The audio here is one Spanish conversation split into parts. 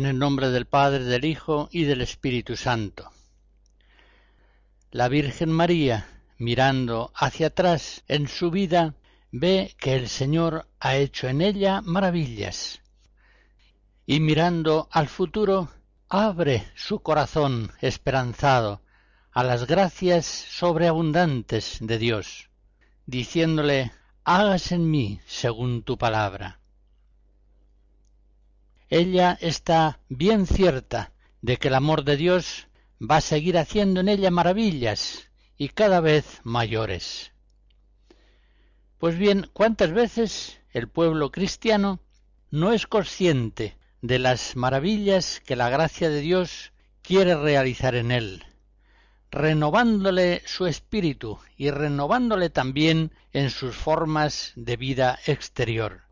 En el nombre del Padre, del Hijo y del Espíritu Santo. La Virgen María, mirando hacia atrás en su vida, ve que el Señor ha hecho en ella maravillas. Y mirando al futuro, abre su corazón esperanzado a las gracias sobreabundantes de Dios, diciéndole, hágase en mí según tu palabra ella está bien cierta de que el amor de Dios va a seguir haciendo en ella maravillas y cada vez mayores. Pues bien, ¿cuántas veces el pueblo cristiano no es consciente de las maravillas que la gracia de Dios quiere realizar en él, renovándole su espíritu y renovándole también en sus formas de vida exterior?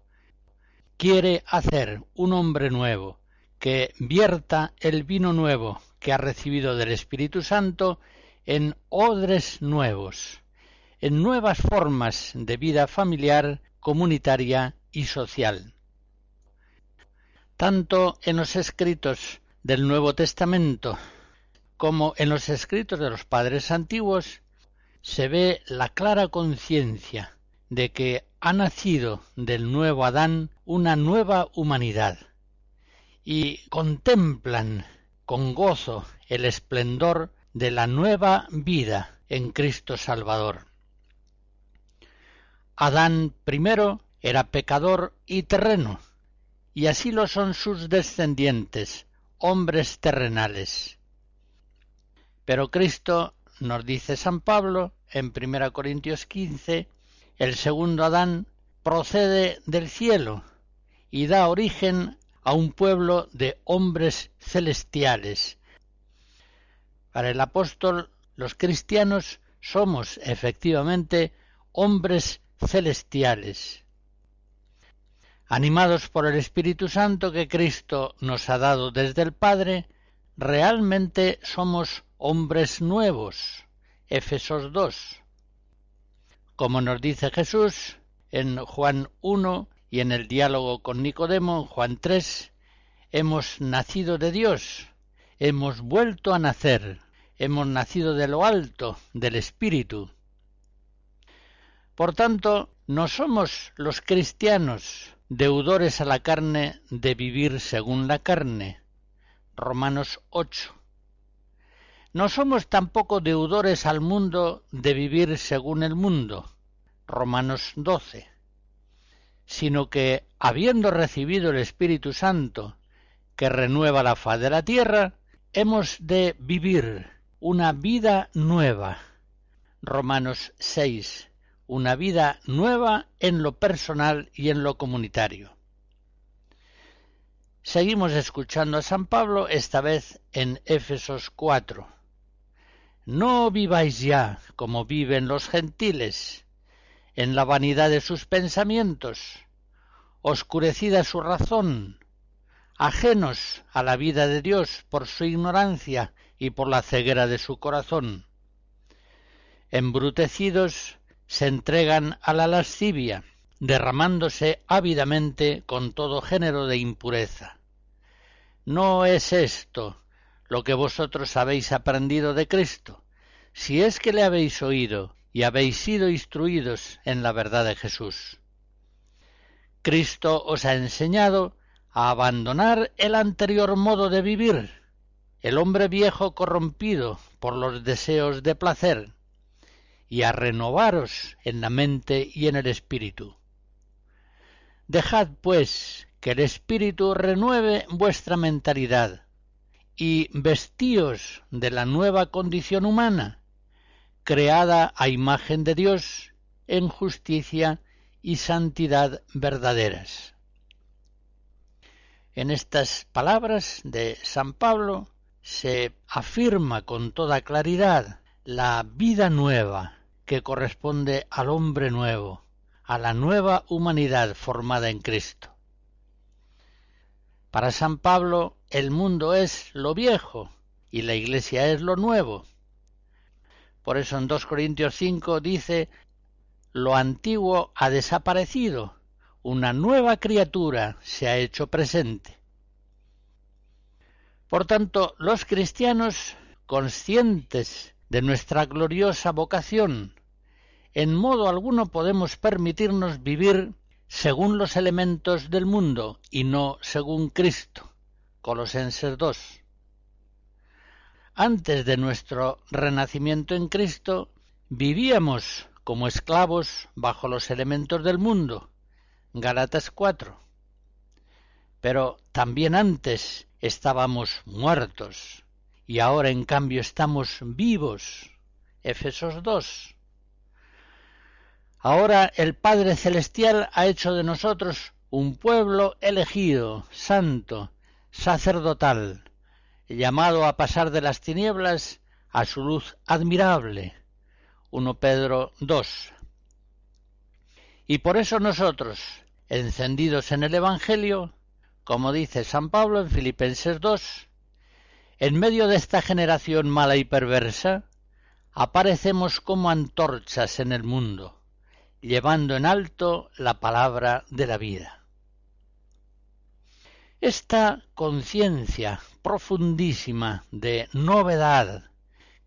Quiere hacer un hombre nuevo, que vierta el vino nuevo que ha recibido del Espíritu Santo en odres nuevos, en nuevas formas de vida familiar, comunitaria y social. Tanto en los escritos del Nuevo Testamento como en los escritos de los padres antiguos se ve la clara conciencia de que ha nacido del nuevo Adán una nueva humanidad y contemplan con gozo el esplendor de la nueva vida en Cristo Salvador. Adán primero era pecador y terreno, y así lo son sus descendientes, hombres terrenales. Pero Cristo, nos dice San Pablo en 1 Corintios 15, el segundo Adán procede del cielo y da origen a un pueblo de hombres celestiales. Para el apóstol, los cristianos somos efectivamente hombres celestiales. Animados por el Espíritu Santo que Cristo nos ha dado desde el Padre, realmente somos hombres nuevos. Efesos 2 como nos dice Jesús en Juan 1 y en el diálogo con Nicodemo Juan 3, hemos nacido de Dios, hemos vuelto a nacer, hemos nacido de lo alto, del Espíritu. Por tanto, no somos los cristianos deudores a la carne de vivir según la carne. Romanos 8. No somos tampoco deudores al mundo de vivir según el mundo, Romanos 12, sino que, habiendo recibido el Espíritu Santo, que renueva la faz de la tierra, hemos de vivir una vida nueva. Romanos 6, una vida nueva en lo personal y en lo comunitario. Seguimos escuchando a San Pablo, esta vez en Éfesos 4. No viváis ya como viven los gentiles, en la vanidad de sus pensamientos, oscurecida su razón, ajenos a la vida de Dios por su ignorancia y por la ceguera de su corazón. Embrutecidos se entregan a la lascivia, derramándose ávidamente con todo género de impureza. No es esto lo que vosotros habéis aprendido de Cristo, si es que le habéis oído y habéis sido instruidos en la verdad de Jesús. Cristo os ha enseñado a abandonar el anterior modo de vivir, el hombre viejo corrompido por los deseos de placer, y a renovaros en la mente y en el espíritu. Dejad, pues, que el espíritu renueve vuestra mentalidad, y vestíos de la nueva condición humana, creada a imagen de Dios en justicia y santidad verdaderas. En estas palabras de San Pablo se afirma con toda claridad la vida nueva que corresponde al hombre nuevo, a la nueva humanidad formada en Cristo. Para San Pablo el mundo es lo viejo y la Iglesia es lo nuevo. Por eso en 2 Corintios 5 dice, lo antiguo ha desaparecido, una nueva criatura se ha hecho presente. Por tanto, los cristianos, conscientes de nuestra gloriosa vocación, en modo alguno podemos permitirnos vivir según los elementos del mundo y no según Cristo. Colosenses 2. Antes de nuestro renacimiento en Cristo, vivíamos como esclavos bajo los elementos del mundo. Galatas 4. Pero también antes estábamos muertos y ahora en cambio estamos vivos. Efesos 2. Ahora el Padre Celestial ha hecho de nosotros un pueblo elegido, santo, sacerdotal, llamado a pasar de las tinieblas a su luz admirable. 1 Pedro 2. Y por eso nosotros, encendidos en el Evangelio, como dice San Pablo en Filipenses 2, en medio de esta generación mala y perversa, aparecemos como antorchas en el mundo llevando en alto la palabra de la vida. Esta conciencia profundísima de novedad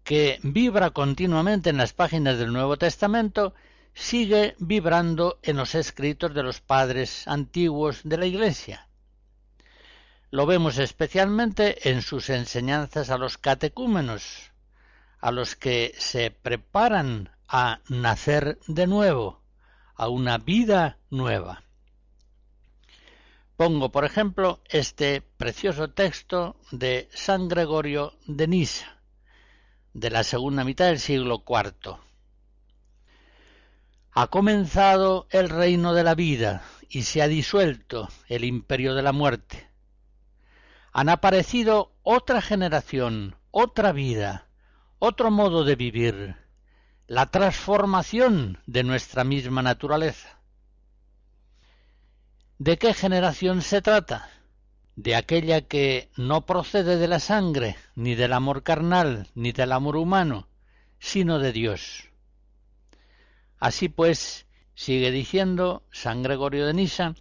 que vibra continuamente en las páginas del Nuevo Testamento sigue vibrando en los escritos de los padres antiguos de la Iglesia. Lo vemos especialmente en sus enseñanzas a los catecúmenos, a los que se preparan a nacer de nuevo, a una vida nueva. Pongo, por ejemplo, este precioso texto de San Gregorio de Nisa, de la segunda mitad del siglo IV. Ha comenzado el reino de la vida y se ha disuelto el imperio de la muerte. Han aparecido otra generación, otra vida, otro modo de vivir, la transformación de nuestra misma naturaleza. ¿De qué generación se trata? De aquella que no procede de la sangre, ni del amor carnal, ni del amor humano, sino de Dios. Así pues, sigue diciendo San Gregorio de Nisa,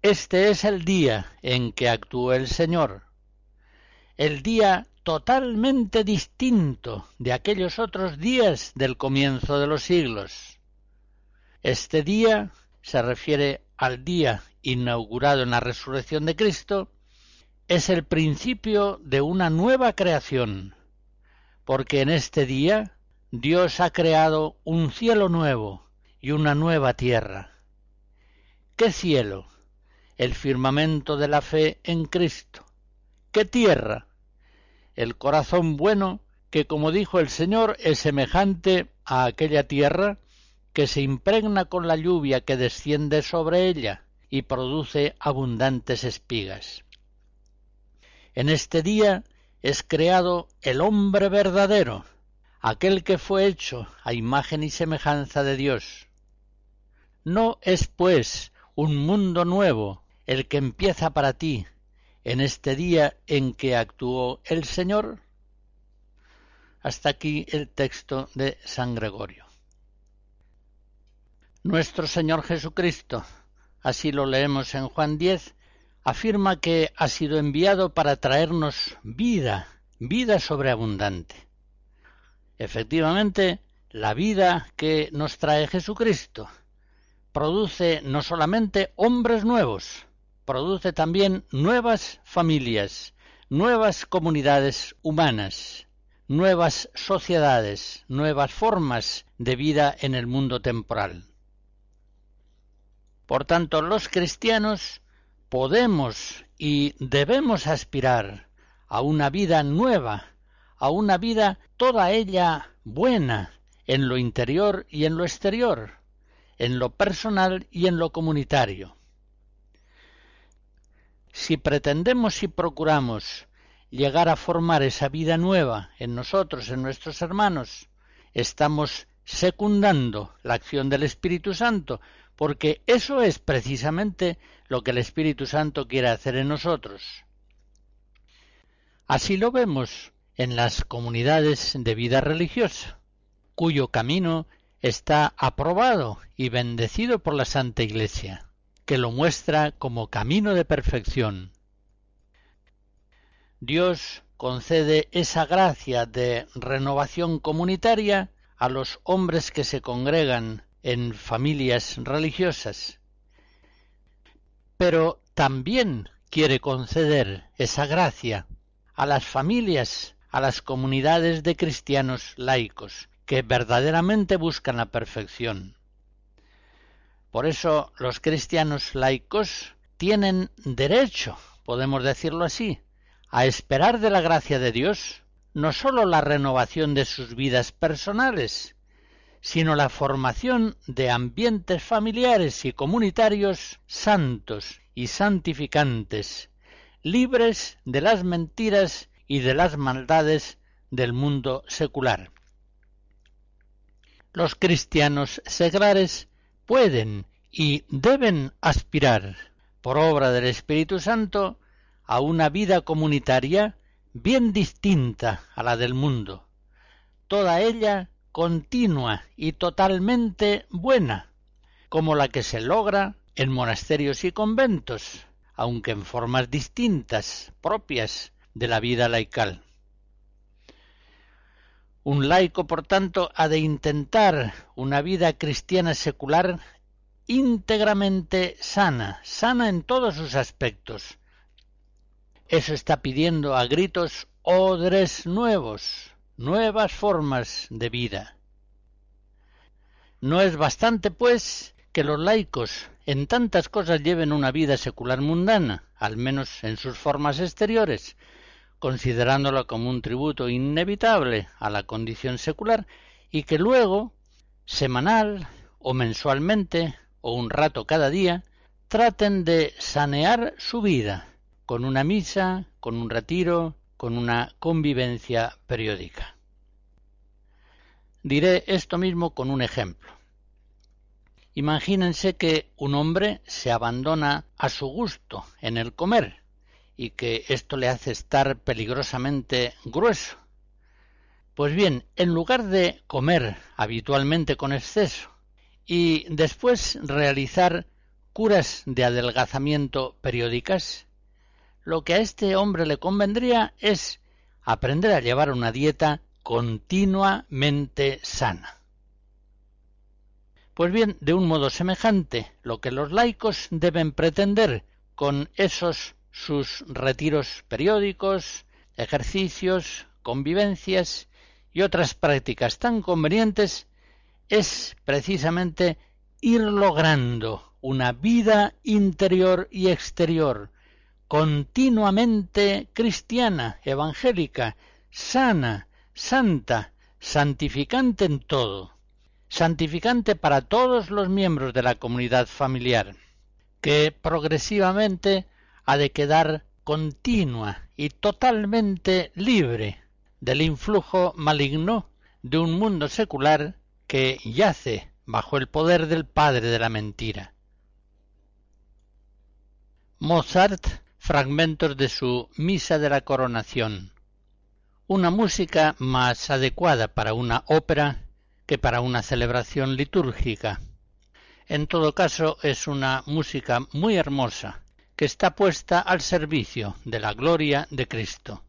este es el día en que actúa el Señor, el día totalmente distinto de aquellos otros días del comienzo de los siglos. Este día se refiere al día inaugurado en la resurrección de Cristo, es el principio de una nueva creación, porque en este día Dios ha creado un cielo nuevo y una nueva tierra. ¿Qué cielo? El firmamento de la fe en Cristo. ¿Qué tierra? el corazón bueno que, como dijo el Señor, es semejante a aquella tierra que se impregna con la lluvia que desciende sobre ella y produce abundantes espigas. En este día es creado el hombre verdadero, aquel que fue hecho a imagen y semejanza de Dios. No es, pues, un mundo nuevo el que empieza para ti, en este día en que actuó el Señor? Hasta aquí el texto de San Gregorio. Nuestro Señor Jesucristo, así lo leemos en Juan 10, afirma que ha sido enviado para traernos vida, vida sobreabundante. Efectivamente, la vida que nos trae Jesucristo produce no solamente hombres nuevos, produce también nuevas familias, nuevas comunidades humanas, nuevas sociedades, nuevas formas de vida en el mundo temporal. Por tanto, los cristianos podemos y debemos aspirar a una vida nueva, a una vida toda ella buena en lo interior y en lo exterior, en lo personal y en lo comunitario. Si pretendemos y procuramos llegar a formar esa vida nueva en nosotros, en nuestros hermanos, estamos secundando la acción del Espíritu Santo, porque eso es precisamente lo que el Espíritu Santo quiere hacer en nosotros. Así lo vemos en las comunidades de vida religiosa, cuyo camino está aprobado y bendecido por la Santa Iglesia, que lo muestra como camino de perfección. Dios concede esa gracia de renovación comunitaria a los hombres que se congregan en familias religiosas. Pero también quiere conceder esa gracia a las familias, a las comunidades de cristianos laicos, que verdaderamente buscan la perfección. Por eso los cristianos laicos tienen derecho, podemos decirlo así, a esperar de la gracia de Dios no sólo la renovación de sus vidas personales, sino la formación de ambientes familiares y comunitarios santos y santificantes, libres de las mentiras y de las maldades del mundo secular. Los cristianos seglares pueden y deben aspirar, por obra del Espíritu Santo, a una vida comunitaria bien distinta a la del mundo, toda ella continua y totalmente buena, como la que se logra en monasterios y conventos, aunque en formas distintas, propias de la vida laical. Un laico, por tanto, ha de intentar una vida cristiana secular íntegramente sana, sana en todos sus aspectos, eso está pidiendo a gritos odres nuevos, nuevas formas de vida. No es bastante, pues, que los laicos en tantas cosas lleven una vida secular mundana, al menos en sus formas exteriores, considerándola como un tributo inevitable a la condición secular, y que luego, semanal o mensualmente, o un rato cada día, traten de sanear su vida, con una misa, con un retiro, con una convivencia periódica. Diré esto mismo con un ejemplo. Imagínense que un hombre se abandona a su gusto en el comer y que esto le hace estar peligrosamente grueso. Pues bien, en lugar de comer habitualmente con exceso y después realizar curas de adelgazamiento periódicas, lo que a este hombre le convendría es aprender a llevar una dieta continuamente sana. Pues bien, de un modo semejante, lo que los laicos deben pretender con esos sus retiros periódicos, ejercicios, convivencias y otras prácticas tan convenientes es precisamente ir logrando una vida interior y exterior continuamente cristiana, evangélica, sana, santa, santificante en todo, santificante para todos los miembros de la comunidad familiar, que progresivamente ha de quedar continua y totalmente libre del influjo maligno de un mundo secular que yace bajo el poder del padre de la mentira. Mozart fragmentos de su Misa de la Coronación, una música más adecuada para una ópera que para una celebración litúrgica. En todo caso, es una música muy hermosa que está puesta al servicio de la gloria de Cristo.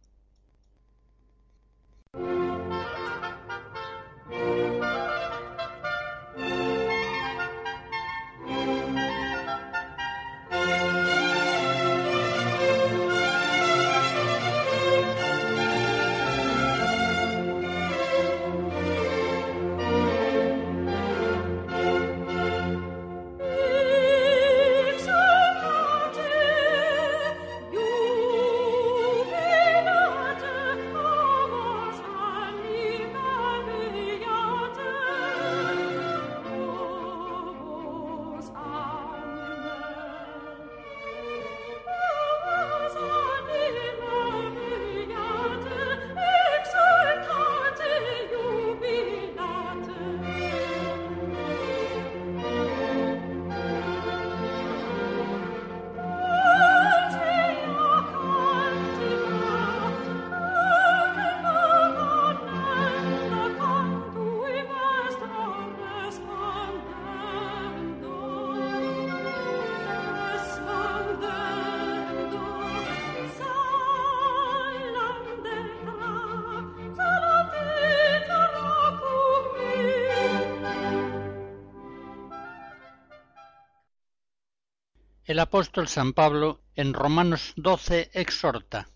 Apóstol San Pablo en Romanos 12 exhorta,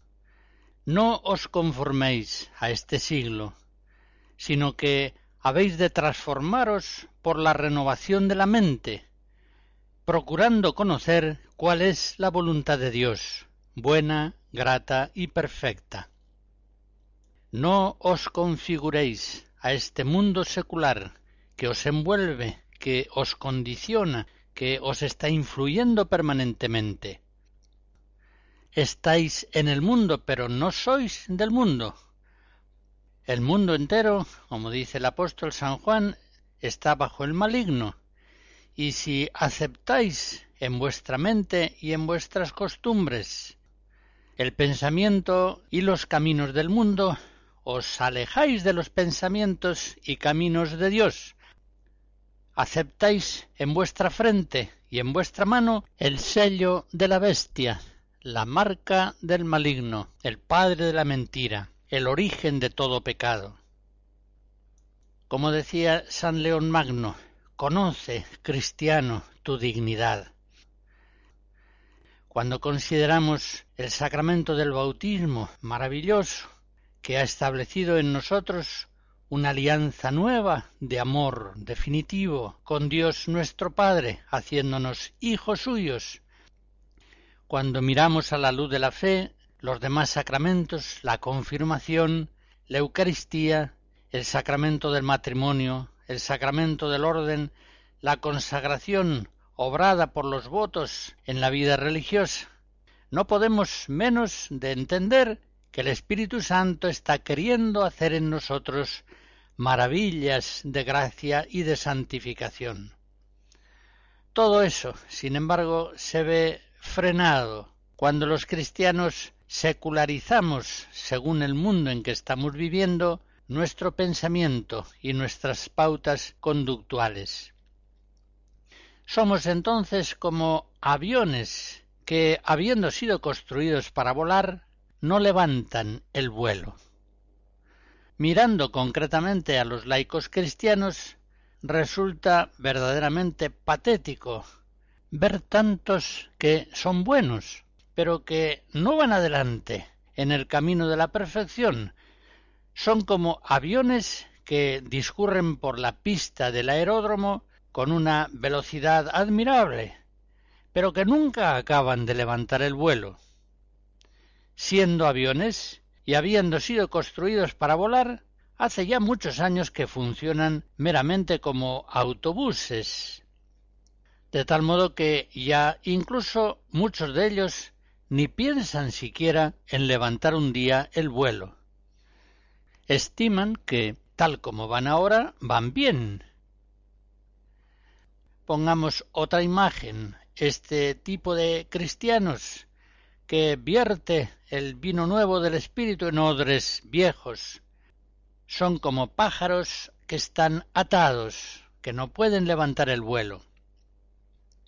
No os conforméis a este siglo, sino que habéis de transformaros por la renovación de la mente, procurando conocer cuál es la voluntad de Dios, buena, grata y perfecta. No os configuréis a este mundo secular que os envuelve, que os condiciona, que os está influyendo permanentemente. Estáis en el mundo, pero no sois del mundo. El mundo entero, como dice el apóstol San Juan, está bajo el maligno, y si aceptáis en vuestra mente y en vuestras costumbres el pensamiento y los caminos del mundo, os alejáis de los pensamientos y caminos de Dios, aceptáis en vuestra frente y en vuestra mano el sello de la bestia, la marca del maligno, el padre de la mentira, el origen de todo pecado. Como decía San León Magno, conoce, cristiano, tu dignidad. Cuando consideramos el sacramento del bautismo maravilloso que ha establecido en nosotros una alianza nueva de amor definitivo con Dios nuestro Padre, haciéndonos hijos suyos. Cuando miramos a la luz de la fe los demás sacramentos, la confirmación, la Eucaristía, el sacramento del matrimonio, el sacramento del orden, la consagración obrada por los votos en la vida religiosa, no podemos menos de entender que el Espíritu Santo está queriendo hacer en nosotros maravillas de gracia y de santificación. Todo eso, sin embargo, se ve frenado cuando los cristianos secularizamos, según el mundo en que estamos viviendo, nuestro pensamiento y nuestras pautas conductuales. Somos entonces como aviones que, habiendo sido construidos para volar, no levantan el vuelo. Mirando concretamente a los laicos cristianos, resulta verdaderamente patético ver tantos que son buenos, pero que no van adelante en el camino de la perfección. Son como aviones que discurren por la pista del aeródromo con una velocidad admirable, pero que nunca acaban de levantar el vuelo. Siendo aviones, y habiendo sido construidos para volar, hace ya muchos años que funcionan meramente como autobuses, de tal modo que ya incluso muchos de ellos ni piensan siquiera en levantar un día el vuelo. Estiman que, tal como van ahora, van bien. Pongamos otra imagen. Este tipo de cristianos que vierte el vino nuevo del Espíritu en odres viejos. Son como pájaros que están atados, que no pueden levantar el vuelo.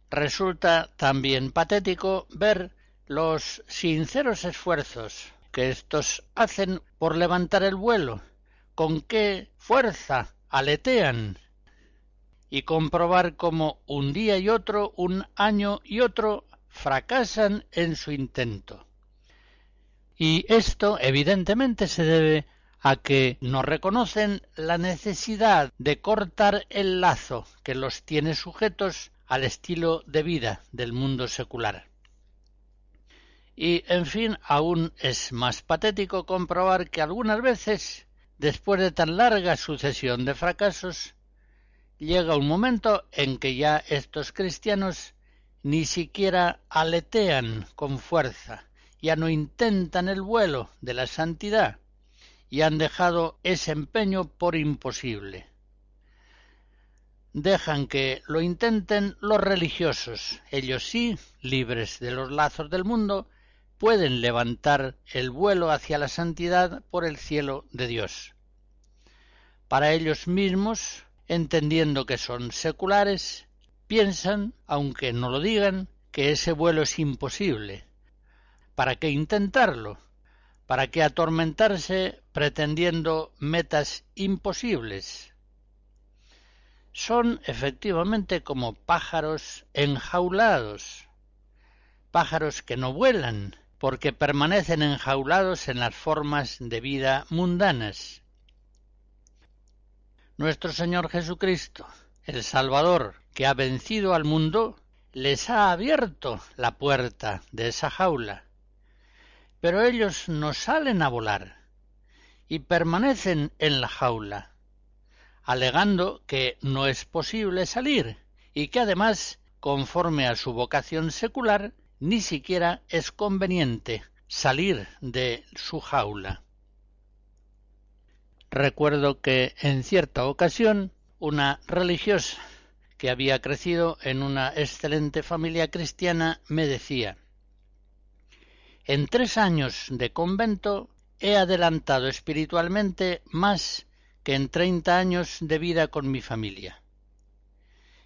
Resulta también patético ver los sinceros esfuerzos que éstos hacen por levantar el vuelo, con qué fuerza aletean, y comprobar cómo un día y otro, un año y otro, fracasan en su intento. Y esto evidentemente se debe a que no reconocen la necesidad de cortar el lazo que los tiene sujetos al estilo de vida del mundo secular. Y, en fin, aún es más patético comprobar que algunas veces, después de tan larga sucesión de fracasos, llega un momento en que ya estos cristianos ni siquiera aletean con fuerza, ya no intentan el vuelo de la santidad, y han dejado ese empeño por imposible dejan que lo intenten los religiosos. Ellos sí, libres de los lazos del mundo, pueden levantar el vuelo hacia la santidad por el cielo de Dios. Para ellos mismos, entendiendo que son seculares, piensan, aunque no lo digan, que ese vuelo es imposible. ¿Para qué intentarlo? ¿Para qué atormentarse pretendiendo metas imposibles? son efectivamente como pájaros enjaulados, pájaros que no vuelan, porque permanecen enjaulados en las formas de vida mundanas. Nuestro Señor Jesucristo, el Salvador, que ha vencido al mundo, les ha abierto la puerta de esa jaula. Pero ellos no salen a volar y permanecen en la jaula alegando que no es posible salir y que además, conforme a su vocación secular, ni siquiera es conveniente salir de su jaula. Recuerdo que en cierta ocasión una religiosa que había crecido en una excelente familia cristiana me decía En tres años de convento he adelantado espiritualmente más que en treinta años de vida con mi familia.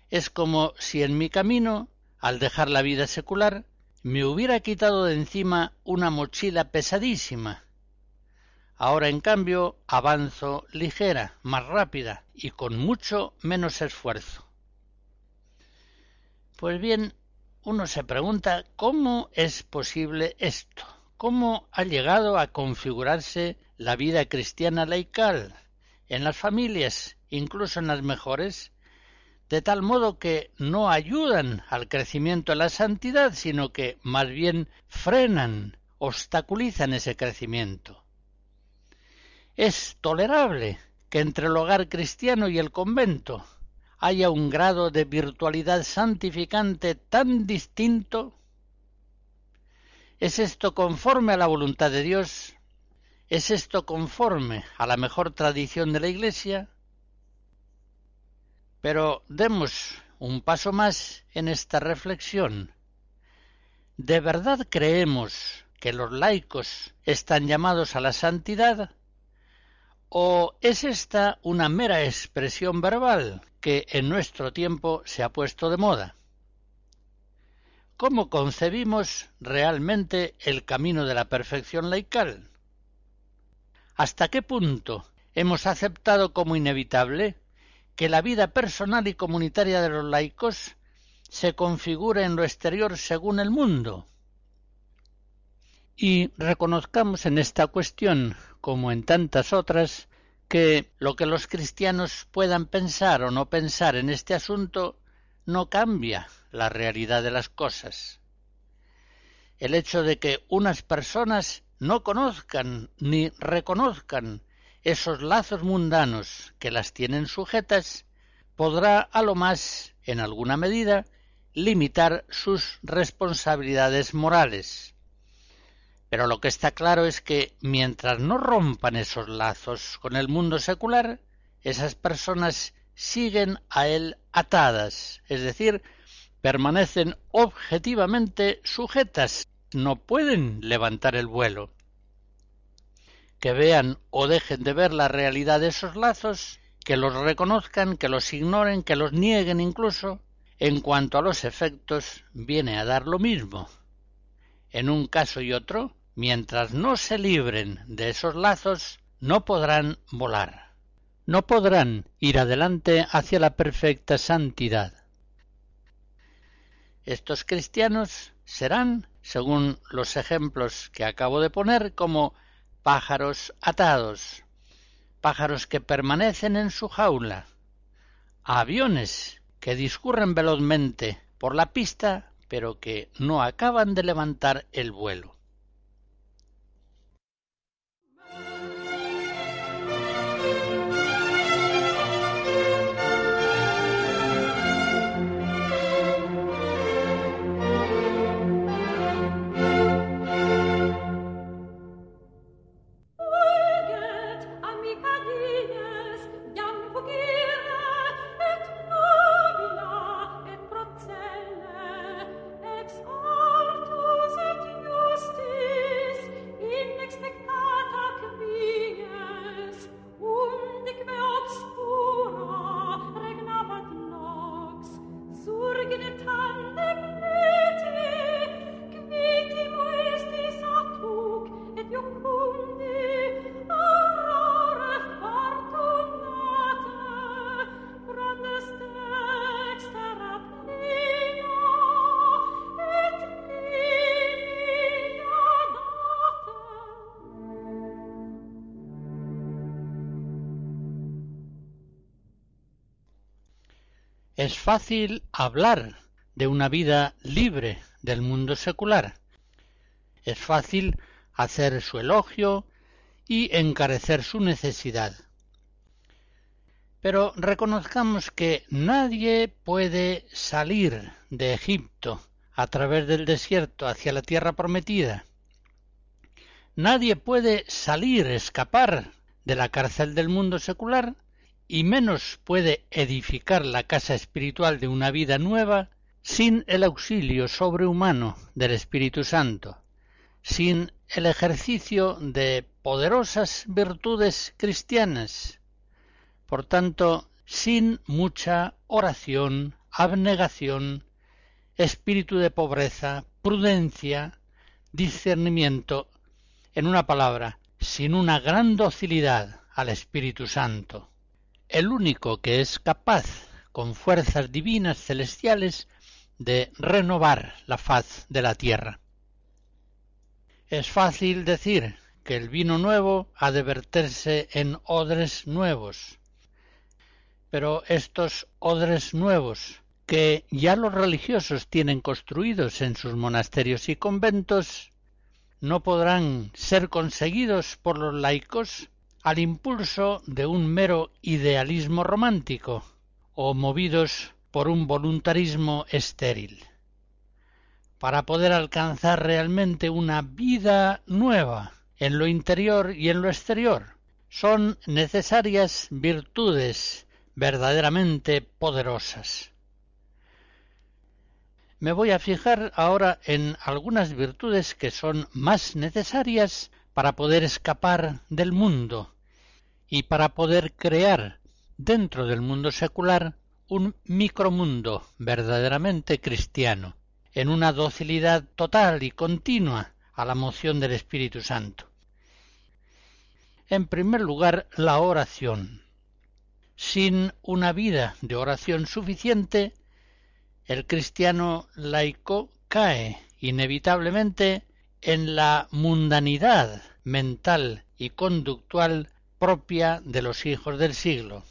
Es como si en mi camino, al dejar la vida secular, me hubiera quitado de encima una mochila pesadísima. Ahora, en cambio, avanzo ligera, más rápida y con mucho menos esfuerzo. Pues bien, uno se pregunta cómo es posible esto, cómo ha llegado a configurarse la vida cristiana laical, en las familias, incluso en las mejores, de tal modo que no ayudan al crecimiento de la santidad, sino que más bien frenan, obstaculizan ese crecimiento. Es tolerable que entre el hogar cristiano y el convento haya un grado de virtualidad santificante tan distinto. ¿Es esto conforme a la voluntad de Dios? ¿Es esto conforme a la mejor tradición de la Iglesia? Pero demos un paso más en esta reflexión. ¿De verdad creemos que los laicos están llamados a la santidad? ¿O es esta una mera expresión verbal que en nuestro tiempo se ha puesto de moda? ¿Cómo concebimos realmente el camino de la perfección laical? ¿Hasta qué punto hemos aceptado como inevitable que la vida personal y comunitaria de los laicos se configure en lo exterior según el mundo? Y reconozcamos en esta cuestión, como en tantas otras, que lo que los cristianos puedan pensar o no pensar en este asunto no cambia la realidad de las cosas. El hecho de que unas personas no conozcan ni reconozcan esos lazos mundanos que las tienen sujetas, podrá a lo más, en alguna medida, limitar sus responsabilidades morales. Pero lo que está claro es que mientras no rompan esos lazos con el mundo secular, esas personas siguen a él atadas, es decir, permanecen objetivamente sujetas no pueden levantar el vuelo. Que vean o dejen de ver la realidad de esos lazos, que los reconozcan, que los ignoren, que los nieguen incluso, en cuanto a los efectos, viene a dar lo mismo. En un caso y otro, mientras no se libren de esos lazos, no podrán volar. No podrán ir adelante hacia la perfecta santidad. Estos cristianos serán, según los ejemplos que acabo de poner, como pájaros atados, pájaros que permanecen en su jaula, aviones que discurren velozmente por la pista, pero que no acaban de levantar el vuelo. Fácil hablar de una vida libre del mundo secular. Es fácil hacer su elogio y encarecer su necesidad. Pero reconozcamos que nadie puede salir de Egipto a través del desierto hacia la tierra prometida. Nadie puede salir, escapar de la cárcel del mundo secular y menos puede edificar la casa espiritual de una vida nueva sin el auxilio sobrehumano del Espíritu Santo, sin el ejercicio de poderosas virtudes cristianas, por tanto, sin mucha oración, abnegación, espíritu de pobreza, prudencia, discernimiento, en una palabra, sin una gran docilidad al Espíritu Santo el único que es capaz, con fuerzas divinas celestiales, de renovar la faz de la tierra. Es fácil decir que el vino nuevo ha de verterse en odres nuevos, pero estos odres nuevos, que ya los religiosos tienen construidos en sus monasterios y conventos, no podrán ser conseguidos por los laicos al impulso de un mero idealismo romántico o movidos por un voluntarismo estéril. Para poder alcanzar realmente una vida nueva en lo interior y en lo exterior, son necesarias virtudes verdaderamente poderosas. Me voy a fijar ahora en algunas virtudes que son más necesarias para poder escapar del mundo y para poder crear dentro del mundo secular un micromundo verdaderamente cristiano, en una docilidad total y continua a la moción del Espíritu Santo. En primer lugar, la oración. Sin una vida de oración suficiente, el cristiano laico cae inevitablemente en la mundanidad mental y conductual propia de los hijos del siglo.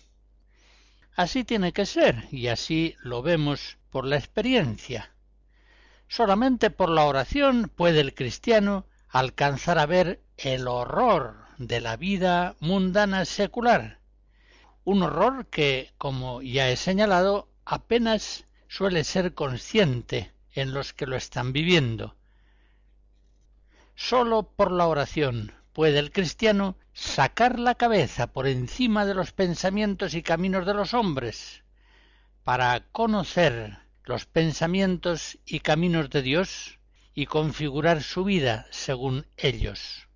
Así tiene que ser, y así lo vemos por la experiencia. Solamente por la oración puede el cristiano alcanzar a ver el horror de la vida mundana secular, un horror que, como ya he señalado, apenas suele ser consciente en los que lo están viviendo, Sólo por la oración puede el cristiano sacar la cabeza por encima de los pensamientos y caminos de los hombres para conocer los pensamientos y caminos de Dios y configurar su vida según ellos.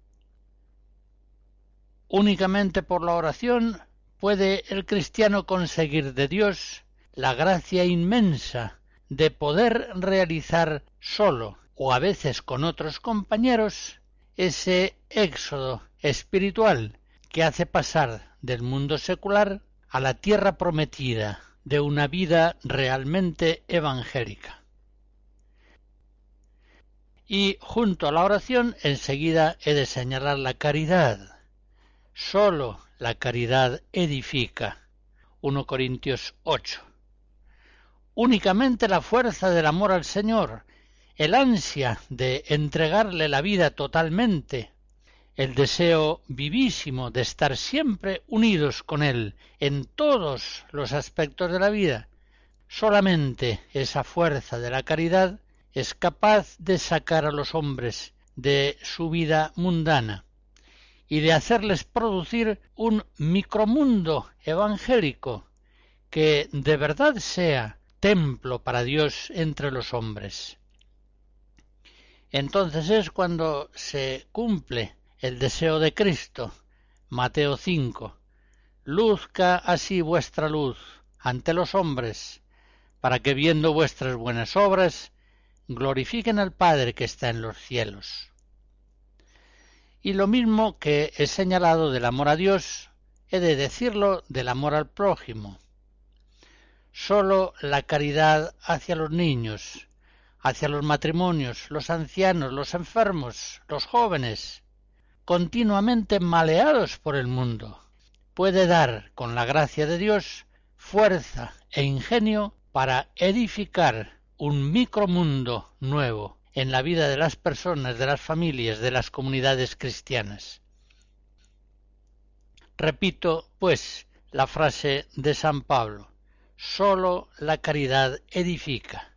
Únicamente por la oración puede el cristiano conseguir de Dios la gracia inmensa de poder realizar solo o a veces con otros compañeros ese éxodo espiritual que hace pasar del mundo secular a la tierra prometida de una vida realmente evangélica. Y junto a la oración enseguida he de señalar la caridad. Sólo la caridad edifica. 1 Corintios 8. Únicamente la fuerza del amor al Señor, el ansia de entregarle la vida totalmente, el deseo vivísimo de estar siempre unidos con Él en todos los aspectos de la vida, solamente esa fuerza de la caridad es capaz de sacar a los hombres de su vida mundana y de hacerles producir un micromundo evangélico que de verdad sea templo para Dios entre los hombres. Entonces es cuando se cumple el deseo de Cristo. Mateo 5. Luzca así vuestra luz ante los hombres, para que viendo vuestras buenas obras, glorifiquen al Padre que está en los cielos. Y lo mismo que he señalado del amor a Dios, he de decirlo del amor al prójimo. Sólo la caridad hacia los niños, hacia los matrimonios, los ancianos, los enfermos, los jóvenes, continuamente maleados por el mundo, puede dar, con la gracia de Dios, fuerza e ingenio para edificar un micromundo nuevo en la vida de las personas, de las familias, de las comunidades cristianas. Repito, pues, la frase de San Pablo, sólo la caridad edifica.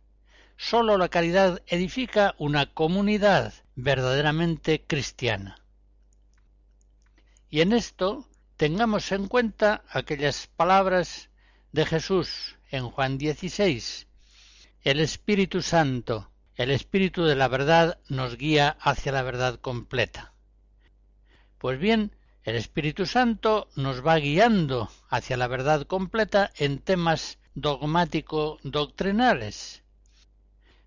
Sólo la caridad edifica una comunidad verdaderamente cristiana. Y en esto tengamos en cuenta aquellas palabras de Jesús en Juan 16. El Espíritu Santo, el Espíritu de la verdad, nos guía hacia la verdad completa. Pues bien, el Espíritu Santo nos va guiando hacia la verdad completa en temas dogmático-doctrinales,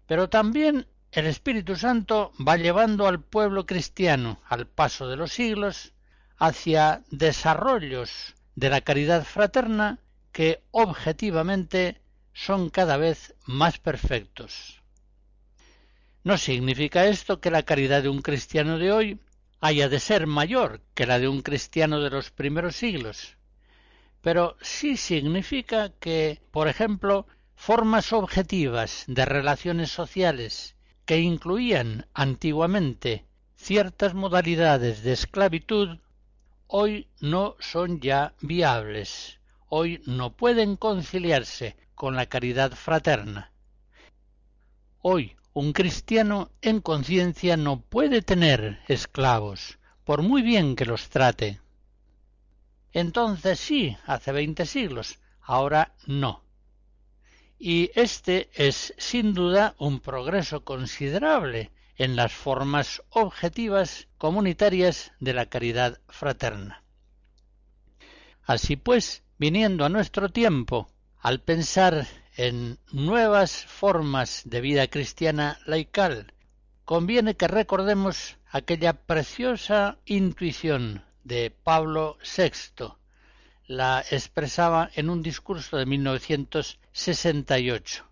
pero también el Espíritu Santo va llevando al pueblo cristiano al paso de los siglos hacia desarrollos de la caridad fraterna que objetivamente son cada vez más perfectos. No significa esto que la caridad de un cristiano de hoy haya de ser mayor que la de un cristiano de los primeros siglos, pero sí significa que, por ejemplo, formas objetivas de relaciones sociales que incluían antiguamente ciertas modalidades de esclavitud, hoy no son ya viables, hoy no pueden conciliarse con la caridad fraterna. Hoy un cristiano en conciencia no puede tener esclavos, por muy bien que los trate. Entonces sí, hace veinte siglos, ahora no y este es sin duda un progreso considerable en las formas objetivas comunitarias de la caridad fraterna. Así pues, viniendo a nuestro tiempo, al pensar en nuevas formas de vida cristiana laical, conviene que recordemos aquella preciosa intuición de Pablo VI, la expresaba en un discurso de 1968.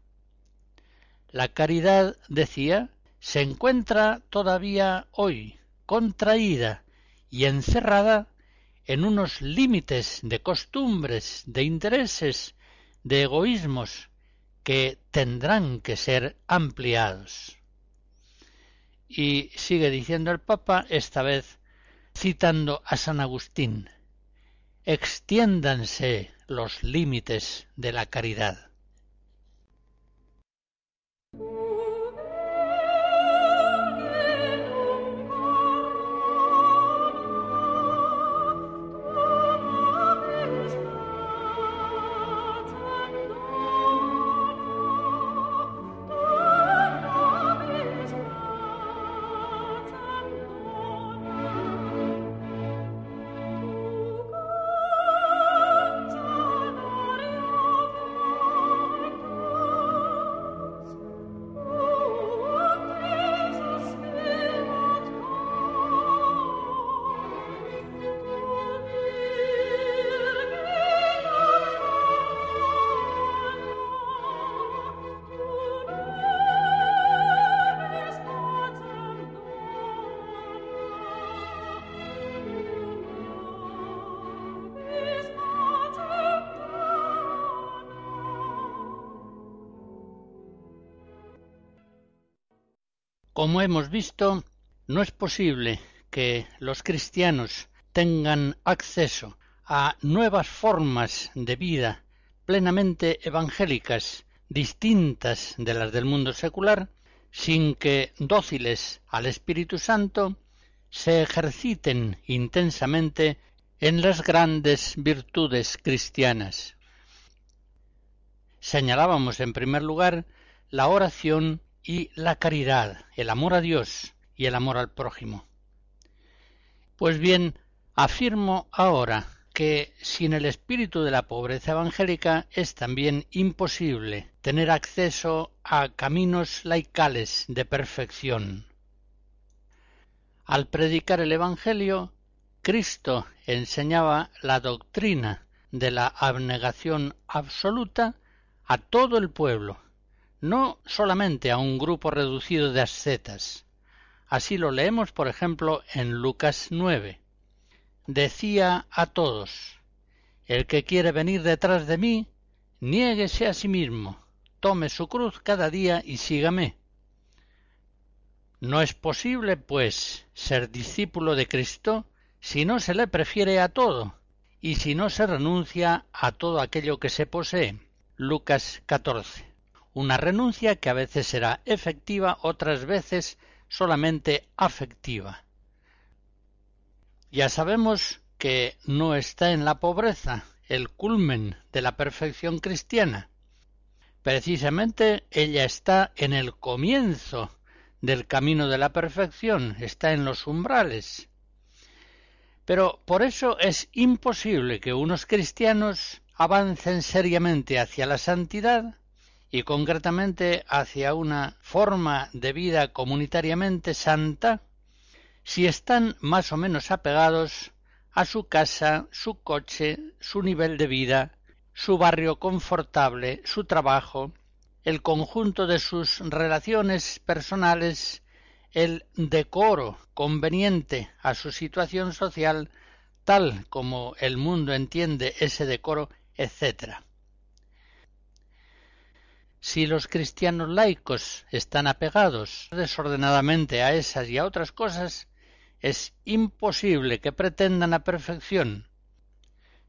La caridad, decía, se encuentra todavía hoy contraída y encerrada en unos límites de costumbres, de intereses, de egoísmos que tendrán que ser ampliados. Y sigue diciendo el Papa, esta vez citando a San Agustín, extiéndanse los límites de la caridad. Hemos visto, no es posible que los cristianos tengan acceso a nuevas formas de vida plenamente evangélicas, distintas de las del mundo secular, sin que, dóciles al Espíritu Santo, se ejerciten intensamente en las grandes virtudes cristianas. Señalábamos en primer lugar la oración y la caridad, el amor a Dios y el amor al prójimo. Pues bien, afirmo ahora que sin el espíritu de la pobreza evangélica es también imposible tener acceso a caminos laicales de perfección. Al predicar el Evangelio, Cristo enseñaba la doctrina de la abnegación absoluta a todo el pueblo, no solamente a un grupo reducido de ascetas. Así lo leemos, por ejemplo, en Lucas 9. Decía a todos, el que quiere venir detrás de mí, niéguese a sí mismo, tome su cruz cada día y sígame. No es posible, pues, ser discípulo de Cristo si no se le prefiere a todo y si no se renuncia a todo aquello que se posee. Lucas 14 una renuncia que a veces será efectiva, otras veces solamente afectiva. Ya sabemos que no está en la pobreza el culmen de la perfección cristiana. Precisamente ella está en el comienzo del camino de la perfección, está en los umbrales. Pero por eso es imposible que unos cristianos avancen seriamente hacia la santidad y concretamente hacia una forma de vida comunitariamente santa si están más o menos apegados a su casa, su coche, su nivel de vida, su barrio confortable, su trabajo, el conjunto de sus relaciones personales, el decoro conveniente a su situación social, tal como el mundo entiende ese decoro, etc. Si los cristianos laicos están apegados desordenadamente a esas y a otras cosas, es imposible que pretendan la perfección.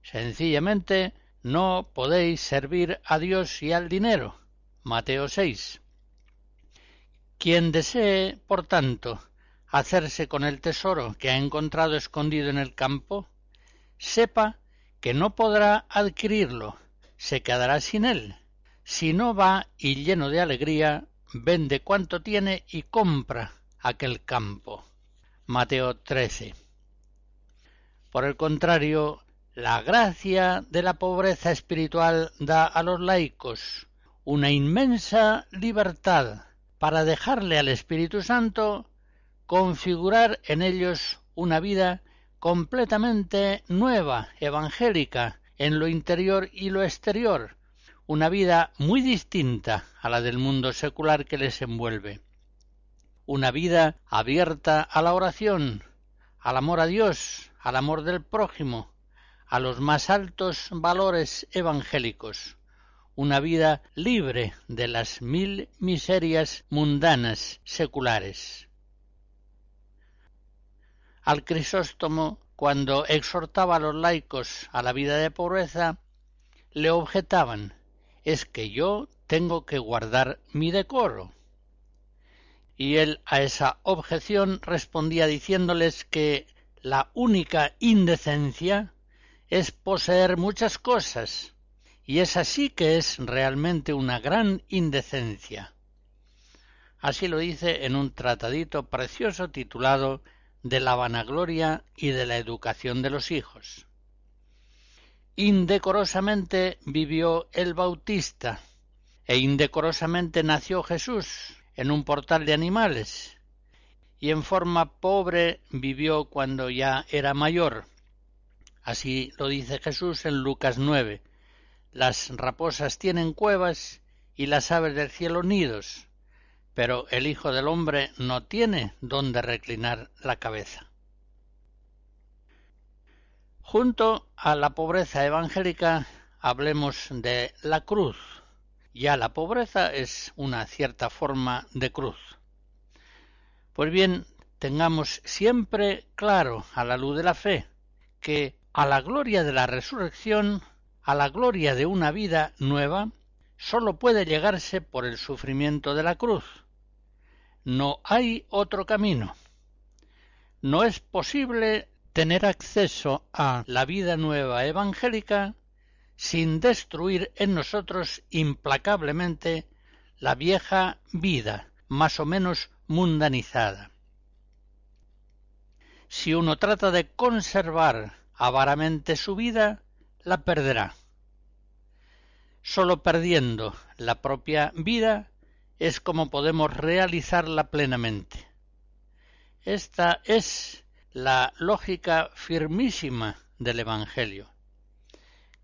Sencillamente no podéis servir a Dios y al dinero. Mateo 6. Quien desee, por tanto, hacerse con el tesoro que ha encontrado escondido en el campo, sepa que no podrá adquirirlo, se quedará sin él si no va y lleno de alegría, vende cuanto tiene y compra aquel campo. Mateo 13. Por el contrario, la gracia de la pobreza espiritual da a los laicos una inmensa libertad para dejarle al Espíritu Santo configurar en ellos una vida completamente nueva, evangélica, en lo interior y lo exterior, una vida muy distinta a la del mundo secular que les envuelve. Una vida abierta a la oración, al amor a Dios, al amor del prójimo, a los más altos valores evangélicos. Una vida libre de las mil miserias mundanas seculares. Al Crisóstomo, cuando exhortaba a los laicos a la vida de pobreza, le objetaban es que yo tengo que guardar mi decoro. Y él a esa objeción respondía diciéndoles que la única indecencia es poseer muchas cosas, y es así que es realmente una gran indecencia. Así lo dice en un tratadito precioso titulado De la vanagloria y de la educación de los hijos. Indecorosamente vivió el Bautista e indecorosamente nació Jesús en un portal de animales y en forma pobre vivió cuando ya era mayor. Así lo dice Jesús en Lucas 9. Las raposas tienen cuevas y las aves del cielo nidos, pero el Hijo del Hombre no tiene donde reclinar la cabeza. Junto a la pobreza evangélica hablemos de la cruz. Ya la pobreza es una cierta forma de cruz. Pues bien, tengamos siempre claro, a la luz de la fe, que a la gloria de la resurrección, a la gloria de una vida nueva, sólo puede llegarse por el sufrimiento de la cruz. No hay otro camino. No es posible tener acceso a la vida nueva evangélica sin destruir en nosotros implacablemente la vieja vida, más o menos mundanizada. Si uno trata de conservar avaramente su vida, la perderá. Sólo perdiendo la propia vida es como podemos realizarla plenamente. Esta es la lógica firmísima del Evangelio,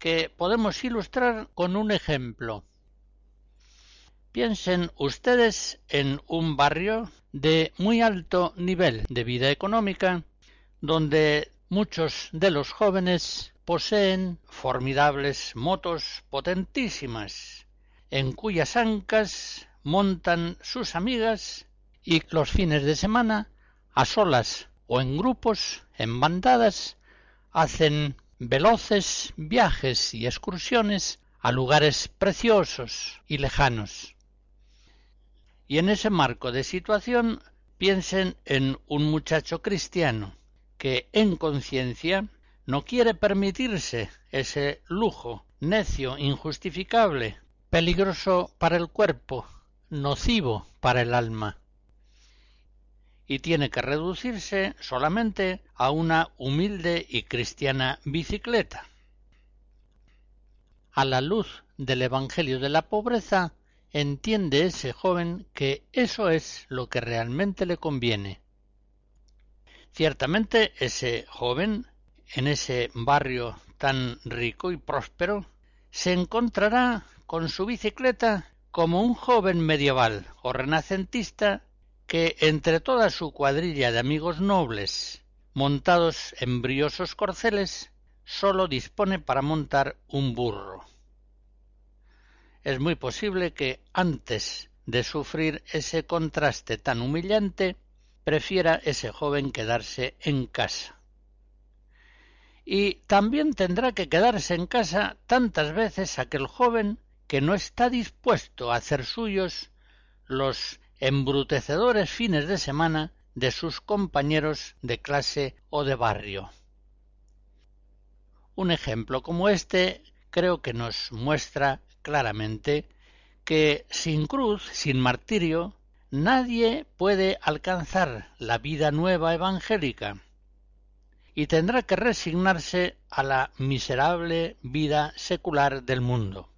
que podemos ilustrar con un ejemplo. Piensen ustedes en un barrio de muy alto nivel de vida económica, donde muchos de los jóvenes poseen formidables motos potentísimas, en cuyas ancas montan sus amigas y los fines de semana, a solas o en grupos, en bandadas, hacen veloces viajes y excursiones a lugares preciosos y lejanos. Y en ese marco de situación piensen en un muchacho cristiano que en conciencia no quiere permitirse ese lujo necio, injustificable, peligroso para el cuerpo, nocivo para el alma y tiene que reducirse solamente a una humilde y cristiana bicicleta. A la luz del Evangelio de la pobreza, entiende ese joven que eso es lo que realmente le conviene. Ciertamente ese joven, en ese barrio tan rico y próspero, se encontrará con su bicicleta como un joven medieval o renacentista que entre toda su cuadrilla de amigos nobles, montados en briosos corceles, sólo dispone para montar un burro. Es muy posible que antes de sufrir ese contraste tan humillante, prefiera ese joven quedarse en casa. Y también tendrá que quedarse en casa tantas veces aquel joven que no está dispuesto a hacer suyos los embrutecedores fines de semana de sus compañeros de clase o de barrio. Un ejemplo como este creo que nos muestra claramente que sin cruz, sin martirio, nadie puede alcanzar la vida nueva evangélica y tendrá que resignarse a la miserable vida secular del mundo.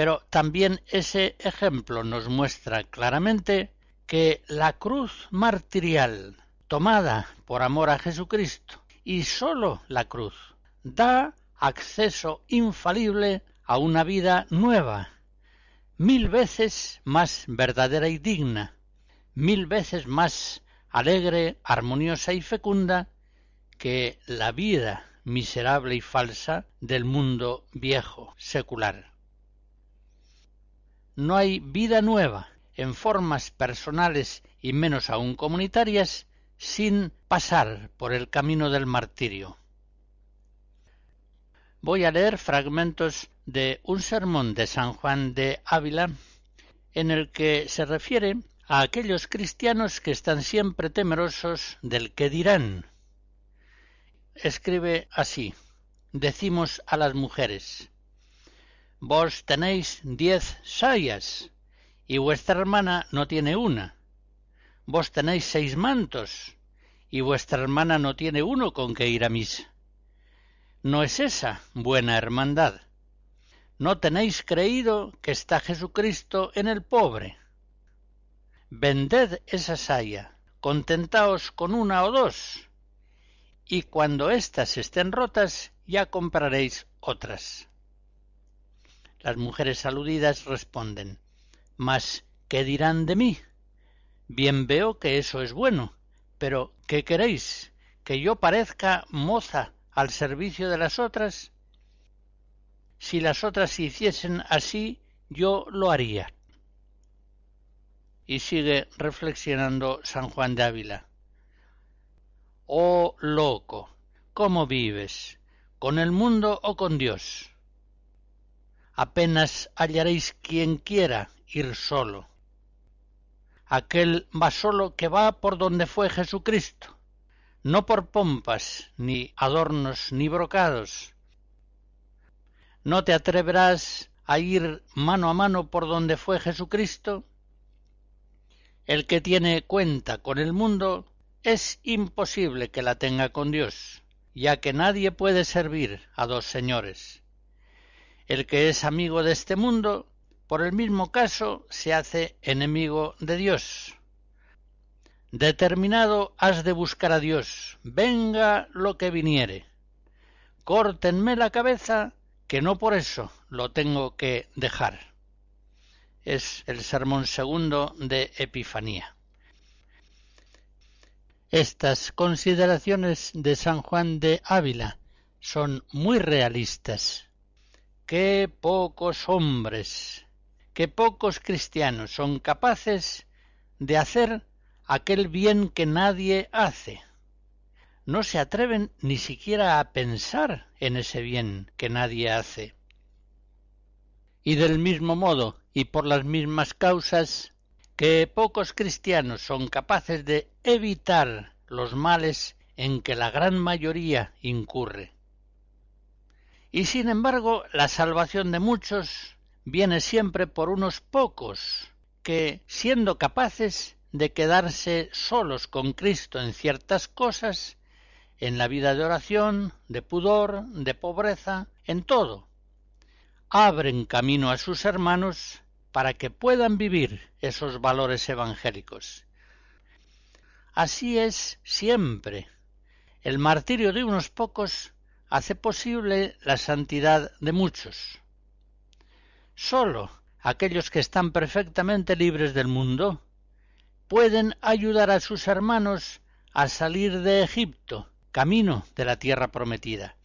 Pero también ese ejemplo nos muestra claramente que la cruz martirial tomada por amor a Jesucristo y sólo la cruz da acceso infalible a una vida nueva, mil veces más verdadera y digna, mil veces más alegre, armoniosa y fecunda que la vida miserable y falsa del mundo viejo, secular no hay vida nueva en formas personales y menos aún comunitarias sin pasar por el camino del martirio. Voy a leer fragmentos de un sermón de San Juan de Ávila en el que se refiere a aquellos cristianos que están siempre temerosos del que dirán. Escribe así, decimos a las mujeres, Vos tenéis diez sayas y vuestra hermana no tiene una. Vos tenéis seis mantos y vuestra hermana no tiene uno con que ir a misa. ¿No es esa buena hermandad? ¿No tenéis creído que está Jesucristo en el pobre? Vended esa saya, contentaos con una o dos, y cuando éstas estén rotas ya compraréis otras. Las mujeres aludidas responden Mas, ¿qué dirán de mí? Bien veo que eso es bueno, pero ¿qué queréis? ¿Que yo parezca moza al servicio de las otras? Si las otras hiciesen así, yo lo haría. Y sigue reflexionando San Juan de Ávila. Oh loco, ¿cómo vives? ¿Con el mundo o con Dios? Apenas hallaréis quien quiera ir solo. Aquel va solo que va por donde fue Jesucristo, no por pompas, ni adornos, ni brocados. ¿No te atreverás a ir mano a mano por donde fue Jesucristo? El que tiene cuenta con el mundo es imposible que la tenga con Dios, ya que nadie puede servir a dos señores. El que es amigo de este mundo, por el mismo caso, se hace enemigo de Dios. Determinado has de buscar a Dios, venga lo que viniere. Córtenme la cabeza, que no por eso lo tengo que dejar. Es el sermón segundo de Epifanía. Estas consideraciones de San Juan de Ávila son muy realistas. Qué pocos hombres, qué pocos cristianos son capaces de hacer aquel bien que nadie hace. No se atreven ni siquiera a pensar en ese bien que nadie hace. Y del mismo modo y por las mismas causas, que pocos cristianos son capaces de evitar los males en que la gran mayoría incurre. Y sin embargo, la salvación de muchos viene siempre por unos pocos que, siendo capaces de quedarse solos con Cristo en ciertas cosas, en la vida de oración, de pudor, de pobreza, en todo, abren camino a sus hermanos para que puedan vivir esos valores evangélicos. Así es siempre. El martirio de unos pocos hace posible la santidad de muchos. Sólo aquellos que están perfectamente libres del mundo pueden ayudar a sus hermanos a salir de Egipto, camino de la tierra prometida.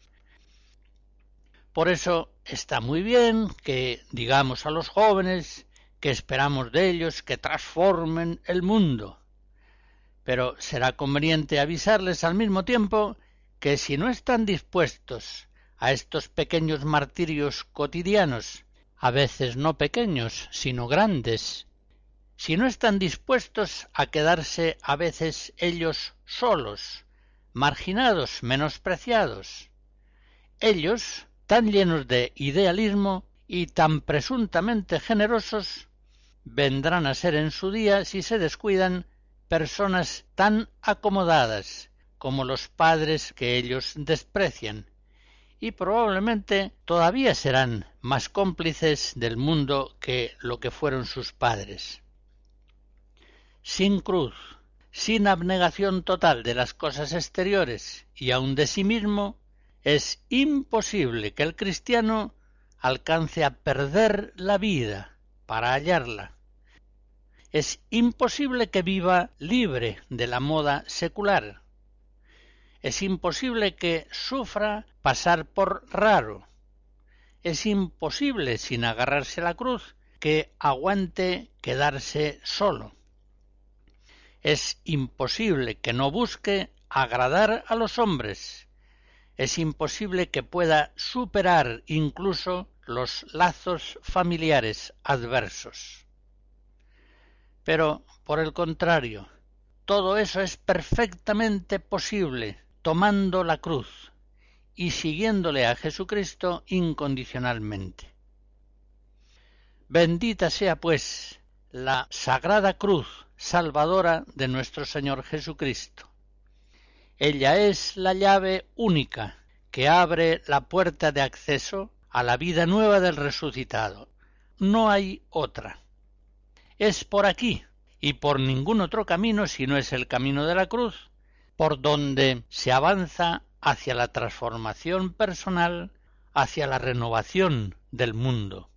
Por eso está muy bien que digamos a los jóvenes que esperamos de ellos que transformen el mundo. Pero será conveniente avisarles al mismo tiempo que si no están dispuestos a estos pequeños martirios cotidianos, a veces no pequeños, sino grandes, si no están dispuestos a quedarse a veces ellos solos, marginados, menospreciados, ellos tan llenos de idealismo y tan presuntamente generosos, vendrán a ser en su día, si se descuidan, personas tan acomodadas como los padres que ellos desprecian, y probablemente todavía serán más cómplices del mundo que lo que fueron sus padres. Sin cruz, sin abnegación total de las cosas exteriores y aun de sí mismo, es imposible que el cristiano alcance a perder la vida para hallarla. Es imposible que viva libre de la moda secular. Es imposible que sufra pasar por raro. Es imposible, sin agarrarse la cruz, que aguante quedarse solo. Es imposible que no busque agradar a los hombres es imposible que pueda superar incluso los lazos familiares adversos. Pero, por el contrario, todo eso es perfectamente posible tomando la cruz y siguiéndole a Jesucristo incondicionalmente. Bendita sea, pues, la sagrada cruz salvadora de nuestro Señor Jesucristo ella es la llave única que abre la puerta de acceso a la vida nueva del resucitado. No hay otra. Es por aquí y por ningún otro camino si no es el camino de la cruz, por donde se avanza hacia la transformación personal, hacia la renovación del mundo.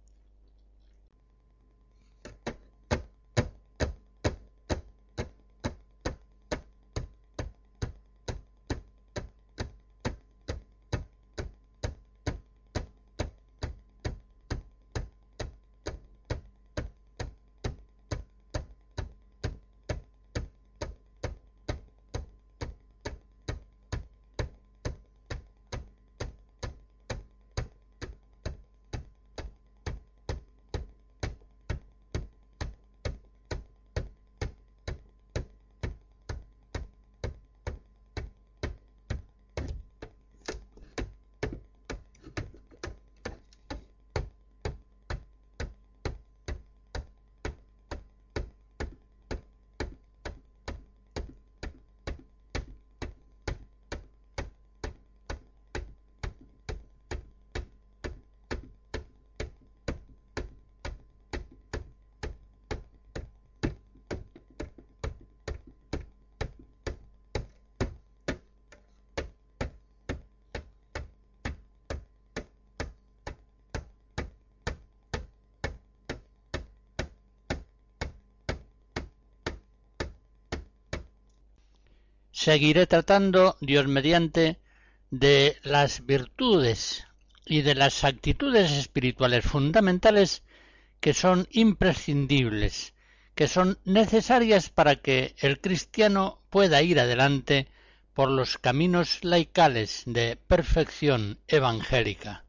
Seguiré tratando, Dios mediante, de las virtudes y de las actitudes espirituales fundamentales que son imprescindibles, que son necesarias para que el cristiano pueda ir adelante por los caminos laicales de perfección evangélica.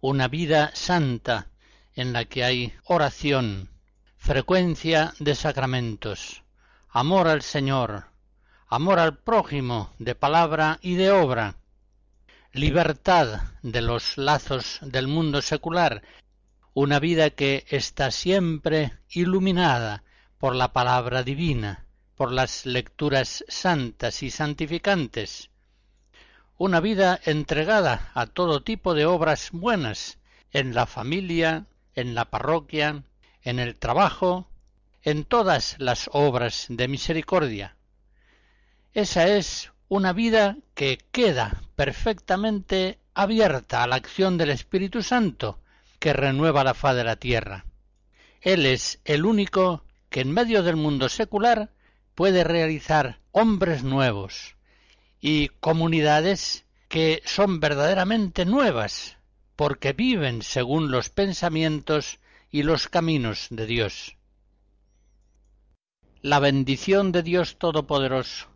Una vida santa en la que hay oración, frecuencia de sacramentos, amor al Señor, amor al prójimo de palabra y de obra, libertad de los lazos del mundo secular, una vida que está siempre iluminada por la palabra divina, por las lecturas santas y santificantes, una vida entregada a todo tipo de obras buenas, en la familia, en la parroquia, en el trabajo, en todas las obras de misericordia. Esa es una vida que queda perfectamente abierta a la acción del Espíritu Santo, que renueva la faz de la tierra. Él es el único que en medio del mundo secular puede realizar hombres nuevos y comunidades que son verdaderamente nuevas, porque viven según los pensamientos y los caminos de Dios. La bendición de Dios Todopoderoso,